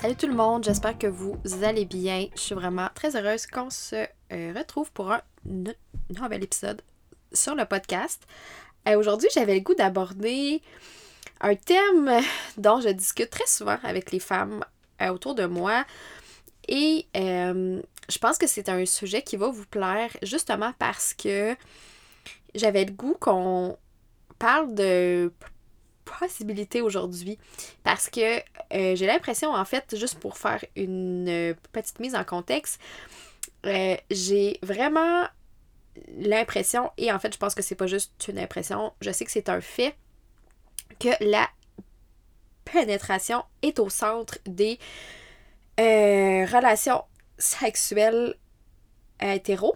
Salut tout le monde, j'espère que vous allez bien. Je suis vraiment très heureuse qu'on se euh, retrouve pour un nouvel épisode sur le podcast. Euh, aujourd'hui, j'avais le goût d'aborder un thème dont je discute très souvent avec les femmes euh, autour de moi. Et je pense que c'est un sujet qui va vous plaire justement parce que j'avais le goût qu'on parle de possibilité aujourd'hui parce que euh, j'ai l'impression, en fait, juste pour faire une euh, petite mise en contexte, euh, j'ai vraiment l'impression, et en fait, je pense que c'est pas juste une impression, je sais que c'est un fait, que la pénétration est au centre des relations sexuelles hétéro.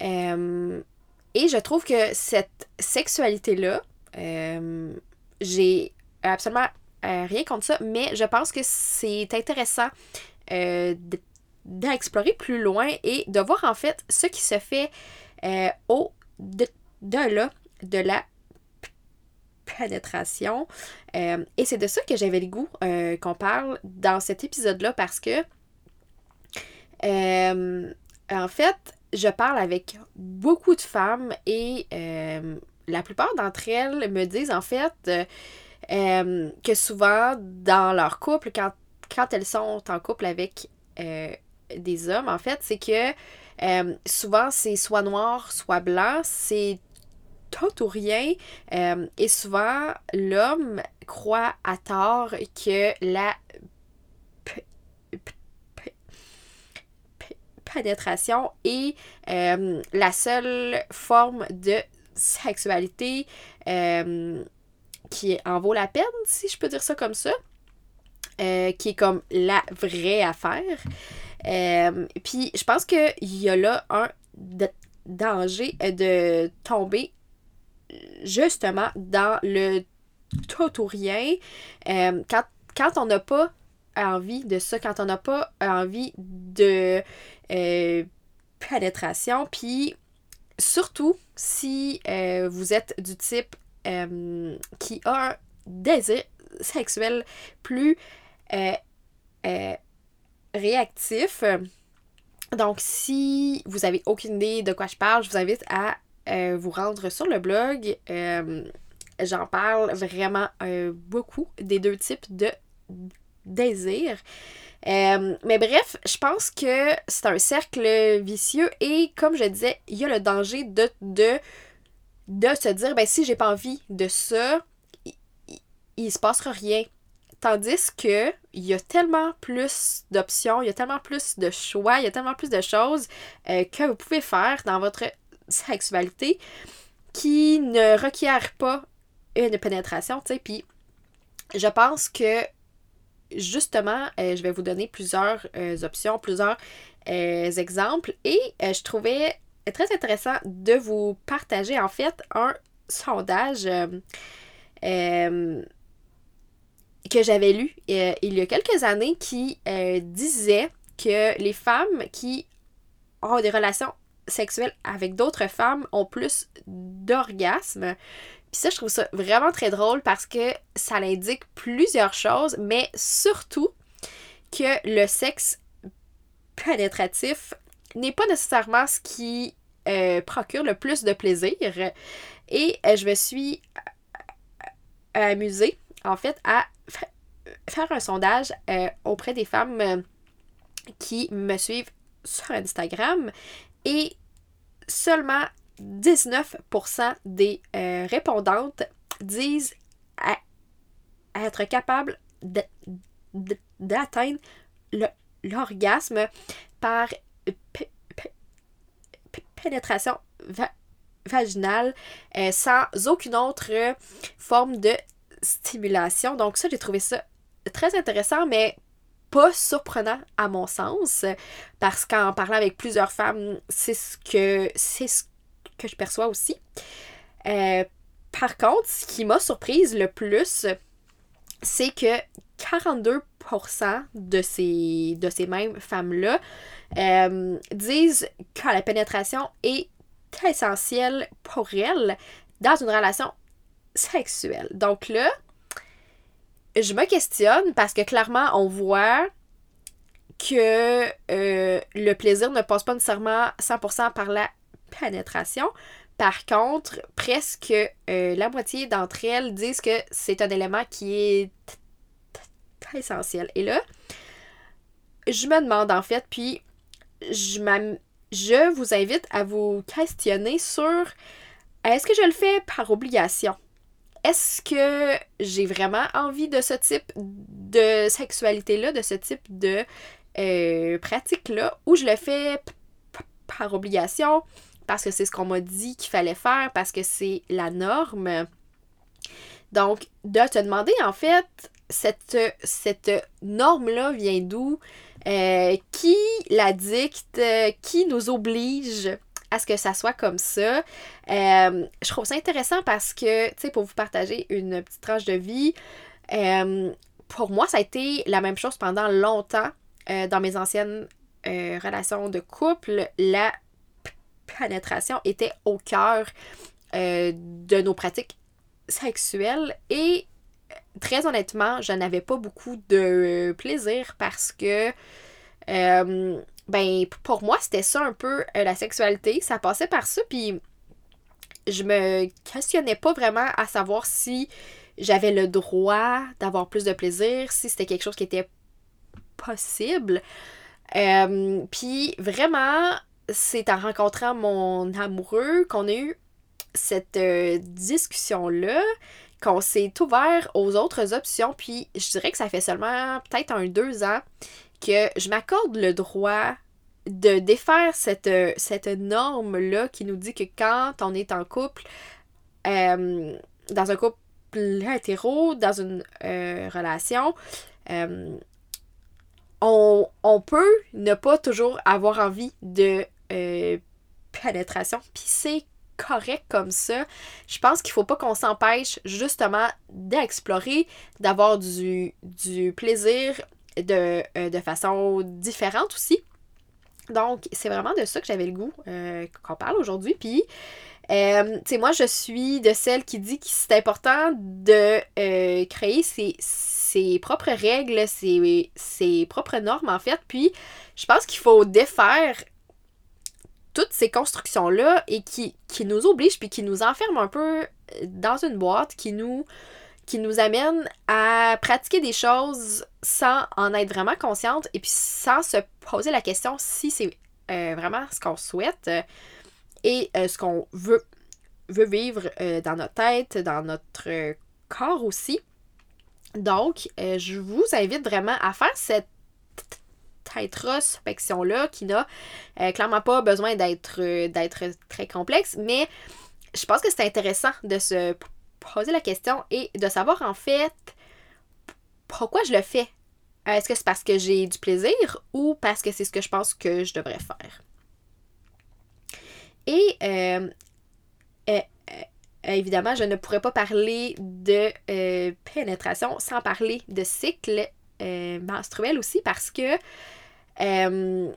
et je trouve que cette sexualité-là, j'ai absolument euh, rien contre ça, mais je pense que c'est intéressant euh, d'explorer plus loin et de voir en fait ce qui se fait euh, au de, là de la pénétration. et c'est de ça que j'avais le goût qu'on parle dans cet épisode-là parce que en fait, je parle avec beaucoup de femmes et la plupart d'entre elles me disent en fait euh, euh, que souvent dans leur couple, quand, quand elles sont en couple avec euh, des hommes, en fait, c'est que souvent c'est soit noir, soit blanc, c'est tout ou rien. et souvent, l'homme croit à tort que la pénétration est la seule forme de sexualité euh, qui en vaut la peine, si je peux dire ça comme ça. Euh, qui est comme la vraie affaire. Euh, puis je pense qu'il y a là un danger de tomber justement dans le tout ou rien. quand, quand on n'a pas envie de ça, quand on n'a pas envie de pénétration, puis surtout si euh, vous êtes du type euh, qui a un désir sexuel plus euh, réactif. Donc, si vous avez aucune idée de quoi je parle, je vous invite à vous rendre sur le blog. J'en parle vraiment beaucoup des deux types de désir. Euh, mais bref, je pense que c'est un cercle vicieux et comme je disais, il y a le danger de, de, de se dire, ben si j'ai pas envie de ça, il, se passera rien. Tandis que il y a tellement plus d'options, il y a tellement plus de choix, il y a tellement plus de choses euh, que vous pouvez faire dans votre sexualité qui ne requièrent pas une pénétration, tu sais. Puis je pense que justement, euh, je vais vous donner plusieurs euh, options, plusieurs euh, exemples. Et je trouvais très intéressant de vous partager en fait un sondage que j'avais lu il y a quelques années qui disait que les femmes qui ont des relations sexuelles avec d'autres femmes ont plus d'orgasmes puis ça, je trouve ça vraiment très drôle parce que ça l'indique plusieurs choses, mais surtout que le sexe pénétratif n'est pas nécessairement ce qui euh, procure le plus de plaisir. Et euh, je me suis euh, amusée, en fait, à faire un sondage auprès des femmes qui me suivent sur Instagram. Et seulement 19% des euh, répondantes disent être capables d'atteindre l'orgasme par pénétration vaginale euh, sans aucune autre forme de stimulation. Donc ça, j'ai trouvé ça très intéressant, mais pas surprenant à mon sens, parce qu'en parlant avec plusieurs femmes, c'est ce que c'est ce que je perçois aussi. Euh, par contre, ce qui m'a surprise le plus, c'est que 42% de ces, de ces mêmes femmes-là euh, disent que la pénétration est essentielle pour elles dans une relation sexuelle. Donc là, je me questionne parce que clairement, on voit que euh, le plaisir ne passe pas nécessairement 100% par la pénétration. Par contre, presque euh, la moitié d'entre elles disent que c'est un élément qui est essentiel. Et là, je me demande en fait, puis je, je vous invite à vous questionner sur est-ce que je le fais par obligation? Est-ce que j'ai vraiment envie de ce type de sexualité-là, de ce type de euh, pratique-là, ou je le fais par obligation, parce que c'est ce qu'on m'a dit qu'il fallait faire, parce que c'est la norme. Donc, de te demander en fait, cette, cette norme-là vient d'où? Euh, qui la dicte? qui nous oblige à ce que ça soit comme ça? Euh, je trouve ça intéressant parce que, tu sais, pour vous partager une petite tranche de vie, euh, pour moi, ça a été la même chose pendant longtemps dans mes anciennes relations de couple. La était au cœur de nos pratiques sexuelles et très honnêtement, je n'avais pas beaucoup de plaisir parce que, euh, ben, pour moi, c'était ça un peu euh, la sexualité. Ça passait par ça, puis je me questionnais pas vraiment à savoir si j'avais le droit d'avoir plus de plaisir, si c'était quelque chose qui était possible. Euh, puis vraiment, c'est en rencontrant mon amoureux qu'on a eu cette discussion-là qu'on s'est ouvert aux autres options, puis je dirais que ça fait seulement peut-être un deux ans que je m'accorde le droit de défaire cette, cette norme-là qui nous dit que quand on est en couple, euh, dans un couple hétéro, dans une euh, relation, euh, on, on, peut ne pas toujours avoir envie de pénétration. Puis c'est correct comme ça. Je pense qu'il faut pas qu'on s'empêche justement d'explorer, d'avoir du, du plaisir de, euh, façon différente aussi. Donc, c'est vraiment de ça que j'avais le goût euh, qu'on parle aujourd'hui. Puis, euh, tu sais, moi, je suis de celle qui dit que c'est important de créer ses, ses, propres règles, ses, ses propres normes, en fait. Puis, je pense qu'il faut défaire toutes ces constructions-là et qui, qui nous obligent puis qui nous enferment un peu dans une boîte, qui nous, qui nous amène à pratiquer des choses sans en être vraiment consciente et puis sans se poser la question si c'est euh, vraiment ce qu'on souhaite euh, et euh, ce qu'on veut, veut vivre dans notre tête, dans notre corps aussi. Donc, je vous invite vraiment à faire cette introspection-là qui n'a euh, clairement pas besoin d'être euh, très complexe, mais je pense que c'est intéressant de se poser la question et de savoir en fait pourquoi je le fais. Euh, est-ce que c'est parce que j'ai du plaisir ou parce que c'est ce que je pense que je devrais faire? Et évidemment, je ne pourrais pas parler de pénétration sans parler de cycle menstruel aussi parce que euh,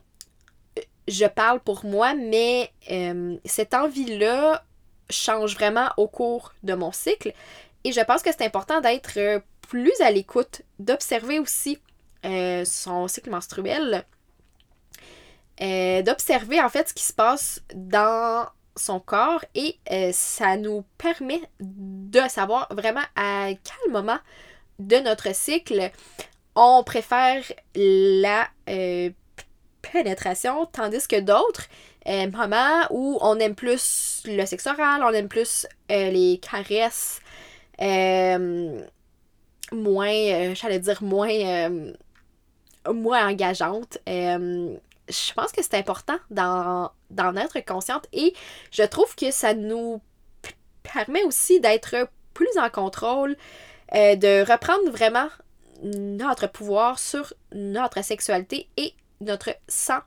je parle pour moi, mais euh, cette envie-là change vraiment au cours de mon cycle. Et je pense que c'est important d'être euh, plus à l'écoute, d'observer aussi son cycle menstruel, d'observer en fait ce qui se passe dans son corps et ça nous permet de savoir vraiment à quel moment de notre cycle on préfère la euh, pénétration, tandis que d'autres euh, moments où on aime plus le sexe oral, on aime plus euh, les caresses, moins, j'allais dire moins, moins engageantes. je pense que c'est important d'en, d'en être consciente et je trouve que ça nous permet aussi d'être plus en contrôle, de reprendre vraiment notre pouvoir sur notre sexualité et notre sang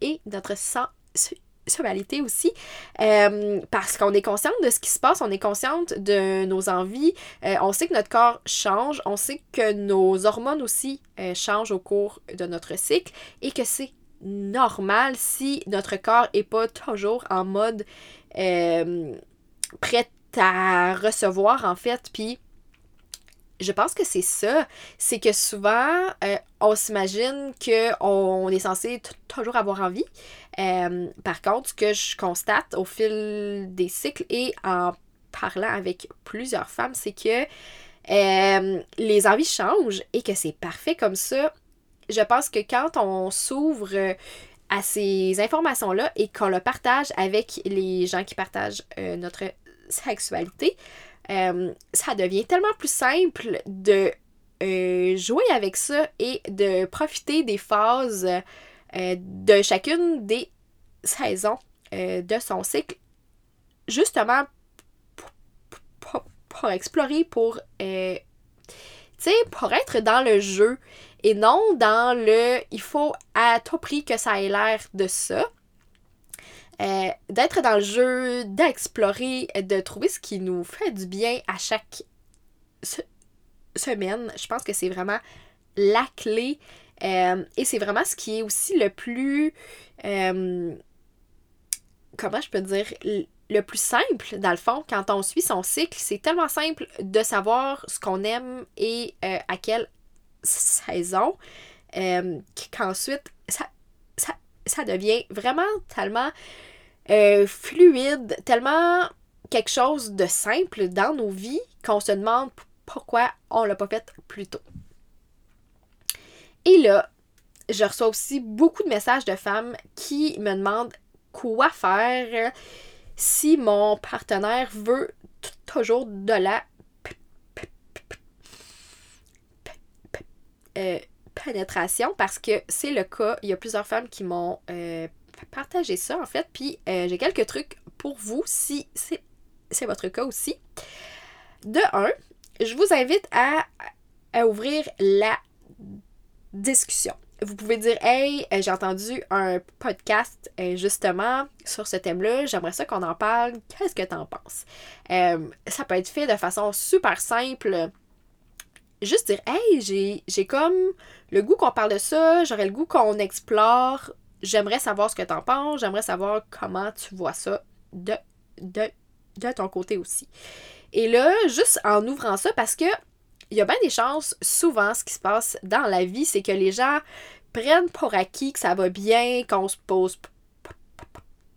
et notre sensualité aussi. Euh, parce qu'on est consciente de ce qui se passe, on est consciente de nos envies, euh, on sait que notre corps change, on sait que nos hormones aussi euh, changent au cours de notre cycle et que c'est normal si notre corps est pas toujours en mode prêt à recevoir en fait puis je pense que c'est ça. C'est que souvent, euh, on s'imagine qu'on est censé toujours avoir envie. Euh, par contre, ce que je constate au fil des cycles et en parlant avec plusieurs femmes, c'est que euh, les envies changent et que c'est parfait comme ça. Je pense que quand on s'ouvre à ces informations-là et qu'on le partage avec les gens qui partagent notre sexualité, euh, ça devient tellement plus simple de euh, jouer avec ça et de profiter des phases euh, de chacune des saisons de son cycle, justement pour, explorer, pour, pour être dans le jeu et non dans le il faut à tout prix que ça ait l'air de ça. Euh, d'être dans le jeu, d'explorer, de trouver ce qui nous fait du bien à chaque semaine. Je pense que c'est vraiment la clé. Euh, et c'est vraiment ce qui est aussi le plus. Euh, comment je peux dire le plus simple, dans le fond, quand on suit son cycle, c'est tellement simple de savoir ce qu'on aime et à quelle saison, qu'ensuite, ça devient vraiment tellement euh, fluide, tellement quelque chose de simple dans nos vies qu'on se demande pourquoi on l'a pas fait plus tôt. Et là, je reçois aussi beaucoup de messages de femmes qui me demandent quoi faire si mon partenaire veut toujours de la euh, pénétration parce que c'est le cas. Il y a plusieurs femmes qui m'ont euh, partagez ça en fait. Puis euh, j'ai quelques trucs pour vous si c'est votre cas aussi. De un, je vous invite à, ouvrir la discussion. Vous pouvez dire Hey, euh, j'ai entendu un podcast justement sur ce thème-là, j'aimerais ça qu'on en parle, qu'est-ce que tu en penses? ça peut être fait de façon super simple. Juste dire Hey, j'ai comme le goût qu'on parle de ça, j'aurais le goût qu'on explore j'aimerais savoir ce que tu en penses, j'aimerais savoir comment tu vois ça de, de, de ton côté aussi. Et là, juste en ouvrant ça, parce que il y a bien des chances, souvent, ce qui se passe dans la vie, c'est que les gens prennent pour acquis que ça va bien, qu'on se pose.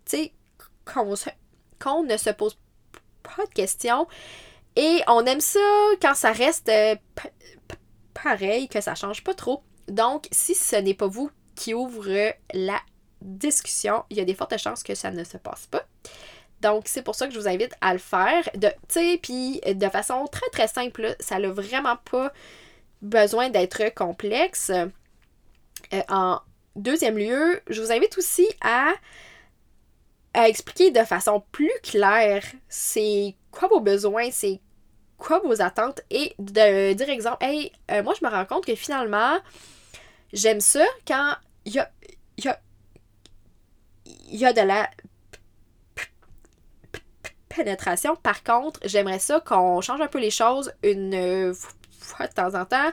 Tu sais, qu'on ne se pose pas de questions. Et on aime ça quand ça reste euh, pareil, que ça change pas trop. Donc, si ce n'est pas vous qui ouvre la discussion, il y a des fortes chances que ça ne se passe pas. Donc, c'est pour ça que je vous invite à le faire. De, puis de façon très très simple, ça n'a vraiment pas besoin d'être complexe. Euh, en deuxième lieu, je vous invite aussi à, à expliquer de façon plus claire c'est quoi vos besoins, c'est quoi vos attentes et de dire exemple, hey, euh, moi je me rends compte que finalement, J'aime ça quand il y a, y, a, y a de la pénétration. Par contre, j'aimerais ça qu'on change un peu les choses une fois de temps en temps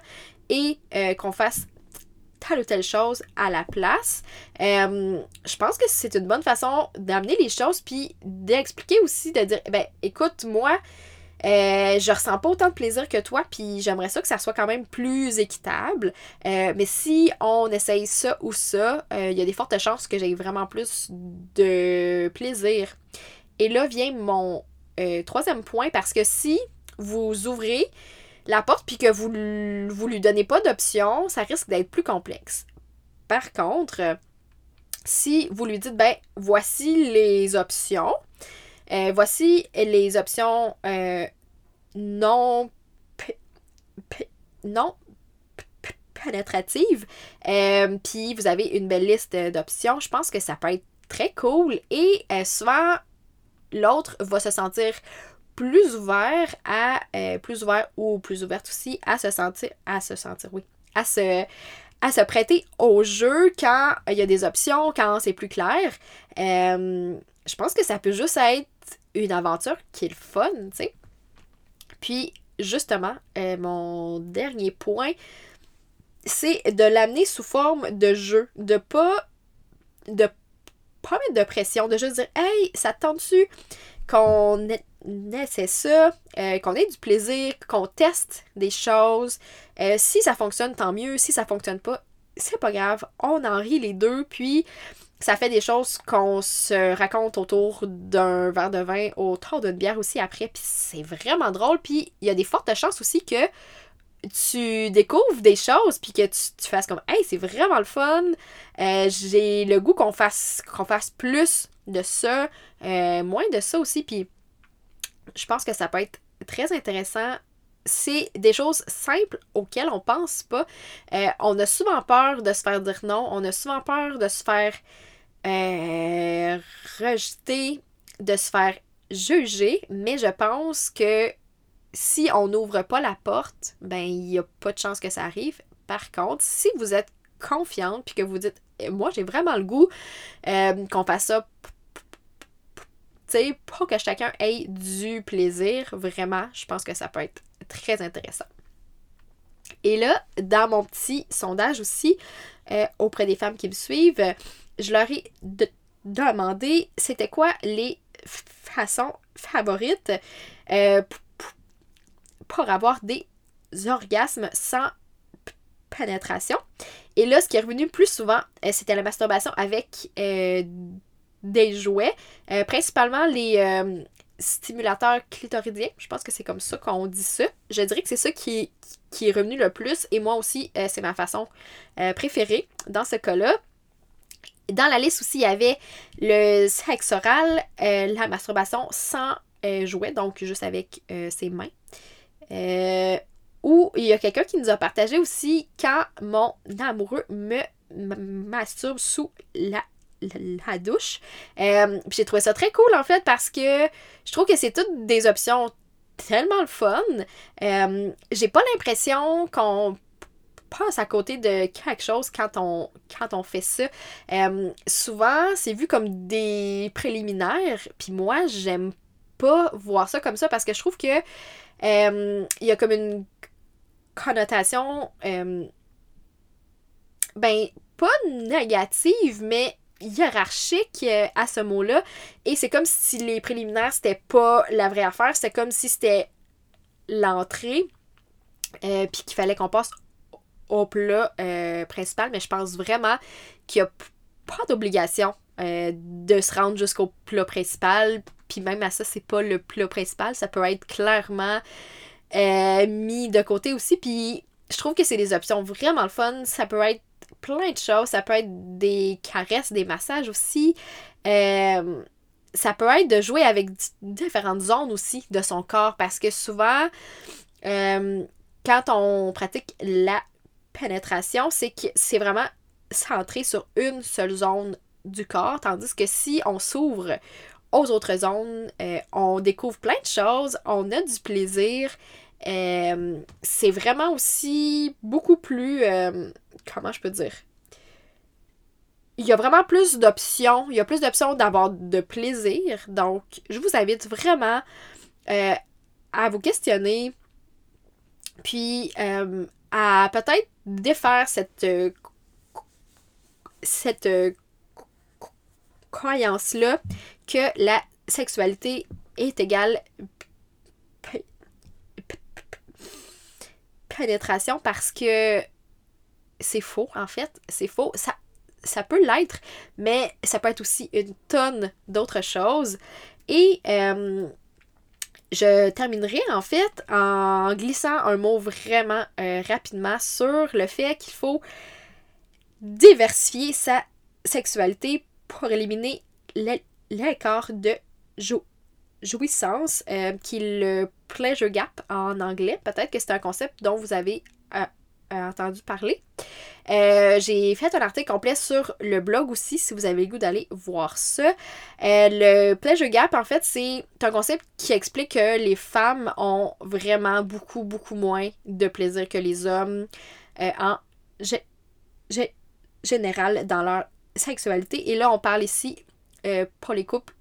et euh, qu'on fasse telle ou telle chose à la place. Euh, je pense que c'est une bonne façon d'amener les choses puis d'expliquer aussi, de dire, ben écoute, moi, euh, je ressens pas autant de plaisir que toi, puis j'aimerais ça que ça soit quand même plus équitable. Euh, mais si on essaye ça ou ça, il y a des fortes chances que j'aie vraiment plus de plaisir. Et là vient mon troisième point, parce que si vous ouvrez la porte puis que vous, vous lui donnez pas d'option, ça risque d'être plus complexe. Par contre, si vous lui dites, ben, voici les options, euh, voici les options euh, non, non pénétratives. Euh, puis vous avez une belle liste d'options. Je pense que ça peut être très cool. Et souvent, l'autre va se sentir plus ouvert à euh, plus ouvert ou plus ouverte aussi à se sentir à se sentir oui à se à se prêter au jeu quand il y a des options quand c'est plus clair. Euh, je pense que ça peut juste être une aventure qui est fun tu sais. Puis justement euh, mon dernier point c'est de l'amener sous forme de jeu de pas de pas mettre de pression de juste dire hey ça te tente-tu? Qu'on essaie ça, euh, qu'on ait du plaisir, qu'on teste des choses. Euh, si ça fonctionne, tant mieux. Si ça fonctionne pas, c'est pas grave. On en rit les deux, puis ça fait des choses qu'on se raconte autour d'un verre de vin, autour d'une bière aussi après, puis c'est vraiment drôle. Puis il y a des fortes chances aussi que tu découvres des choses puis que tu, fasses comme hey c'est vraiment le fun euh, j'ai le goût qu'on fasse qu'on fasse plus de ça moins de ça aussi puis je pense que ça peut être très intéressant. C'est des choses simples auxquelles on pense pas. Euh, on a souvent peur de se faire dire non. On a souvent peur de se faire euh, rejeter, de se faire juger. Mais je pense que si on n'ouvre pas la porte, ben il n'y a pas de chance que ça arrive. Par contre, si vous êtes confiante puis que vous dites moi j'ai vraiment le goût euh, qu'on fasse ça pour que chacun ait du plaisir, vraiment, je pense que ça peut être très intéressant. Et là, dans mon petit sondage aussi, euh, auprès des femmes qui me suivent, je leur ai demandé c'était quoi les façons favorites euh, pour avoir des orgasmes sans pénétration. Et là, ce qui est revenu plus souvent, euh, c'était la masturbation avec des jouets, euh, principalement les euh, stimulateurs clitoridiens. Je pense que c'est comme ça qu'on dit ça. Je dirais que c'est ça qui, qui est revenu le plus et moi aussi, euh, c'est ma façon préférée dans ce cas-là. Dans la liste aussi, il y avait le sexe oral, la masturbation sans jouet, donc juste avec ses mains. ou il y a quelqu'un qui nous a partagé aussi quand mon amoureux me masturbe sous la la douche. Euh, j'ai trouvé ça très cool en fait parce que je trouve que c'est toutes des options tellement le fun. Euh, j'ai pas l'impression qu'on passe à côté de quelque chose quand on, quand on fait ça. Euh, souvent, c'est vu comme des préliminaires, puis moi, j'aime pas voir ça comme ça parce que je trouve que il y a comme une connotation ben pas négative, mais hiérarchique euh, à ce mot-là. Et c'est comme si les préliminaires, c'était pas la vraie affaire. C'était comme si c'était l'entrée. Euh, puis qu'il fallait qu'on passe au plat euh, principal. Mais je pense vraiment qu'il n'y a pas d'obligation de se rendre jusqu'au plat principal. Puis même à ça, c'est pas le plat principal. Ça peut être clairement mis de côté aussi. Puis je trouve que c'est des options vraiment le fun. Ça peut plein de choses. Ça peut être des caresses, des massages aussi. Euh, ça peut être de jouer avec différentes zones aussi de son corps parce que souvent, euh, quand on pratique la pénétration, c'est que c'est vraiment centré sur une seule zone du corps, tandis que si on s'ouvre aux autres zones, euh, on découvre plein de choses, on a du plaisir. C'est vraiment aussi beaucoup plus comment je peux dire? Il y a vraiment plus d'options. Il y a plus d'options d'avoir de plaisir. Donc, je vous invite vraiment euh, à vous questionner. Puis euh, à peut-être défaire cette, euh, cette croyance-là que la sexualité est égale pénétration parce que c'est faux, en fait. C'est faux. Ça, peut l'être, mais ça peut être aussi une tonne d'autres choses. Et euh, je terminerai en fait en glissant un mot vraiment euh, rapidement sur le fait qu'il faut diversifier sa sexualité pour éliminer l'écart de jouissance, euh, qui le pleasure gap en anglais. Peut-être que c'est un concept dont vous avez entendu parler. Euh, j'ai fait un article complet sur le blog aussi, si vous avez le goût d'aller voir ça. Euh, le pleasure gap, en fait, c'est un concept qui explique que les femmes ont vraiment beaucoup, beaucoup moins de plaisir que les hommes euh, en général dans leur sexualité. Et là, on parle ici pour les couples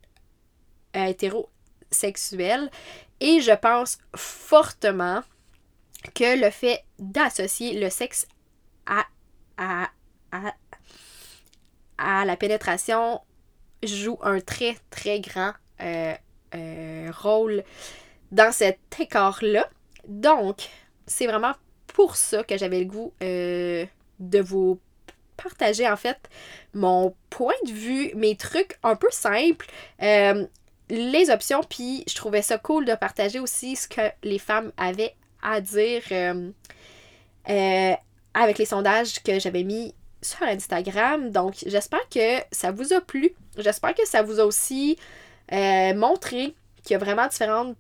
hétérosexuels. Et je pense fortement que le fait d'associer le sexe à à, à, la pénétration joue un très, très grand euh, euh, rôle dans cet écart-là. Donc, c'est vraiment pour ça que j'avais le goût euh, de vous partager en fait mon point de vue, mes trucs un peu simples, les options, puis je trouvais ça cool de partager aussi ce que les femmes avaient à dire avec les sondages que j'avais mis sur Instagram. Donc, j'espère que ça vous a plu. J'espère que ça vous a aussi euh, montré qu'il y a vraiment différentes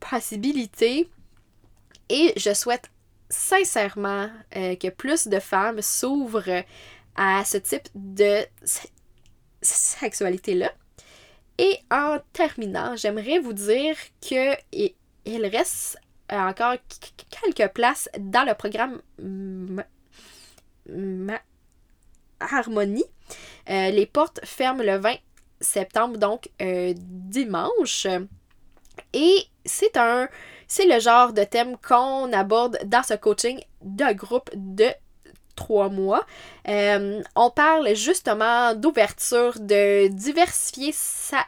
possibilités. Et je souhaite sincèrement euh, que plus de femmes s'ouvrent à ce type de sexualité-là. Et en terminant, j'aimerais vous dire que il reste euh, encore quelques places dans le programme Harmonie. Euh, les portes ferment le 20 septembre, donc euh, dimanche. Et c'est un c'est le genre de thème qu'on aborde dans ce coaching de groupe de trois mois. on parle justement d'ouverture, de diversifier sa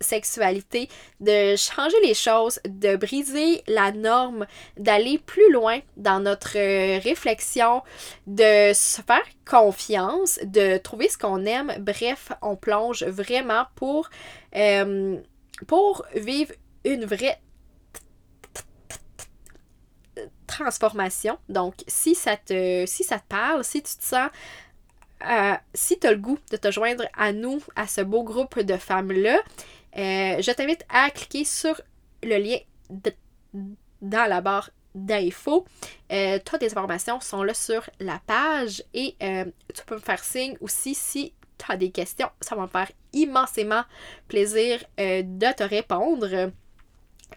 sexualité, de changer les choses, de briser la norme, d'aller plus loin dans notre euh, réflexion, de se faire confiance, de trouver ce qu'on aime. Bref, on plonge vraiment pour, euh, pour vivre une vraie transformation. Donc, si ça te, si ça te parle, si tu te sens euh, si tu as le goût de te joindre à nous, à ce beau groupe de femmes-là, euh, je t'invite à cliquer sur le lien dans la barre d'infos. Euh, toutes les informations sont là sur la page et tu peux me faire signe aussi si tu as des questions. Ça va me faire immensément plaisir de te répondre.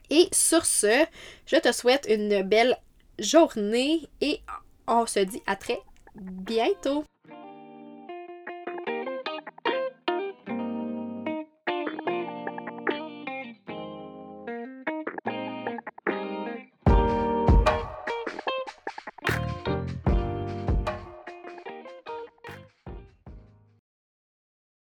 Et sur ce, je te souhaite une belle journée et on se dit à très bientôt.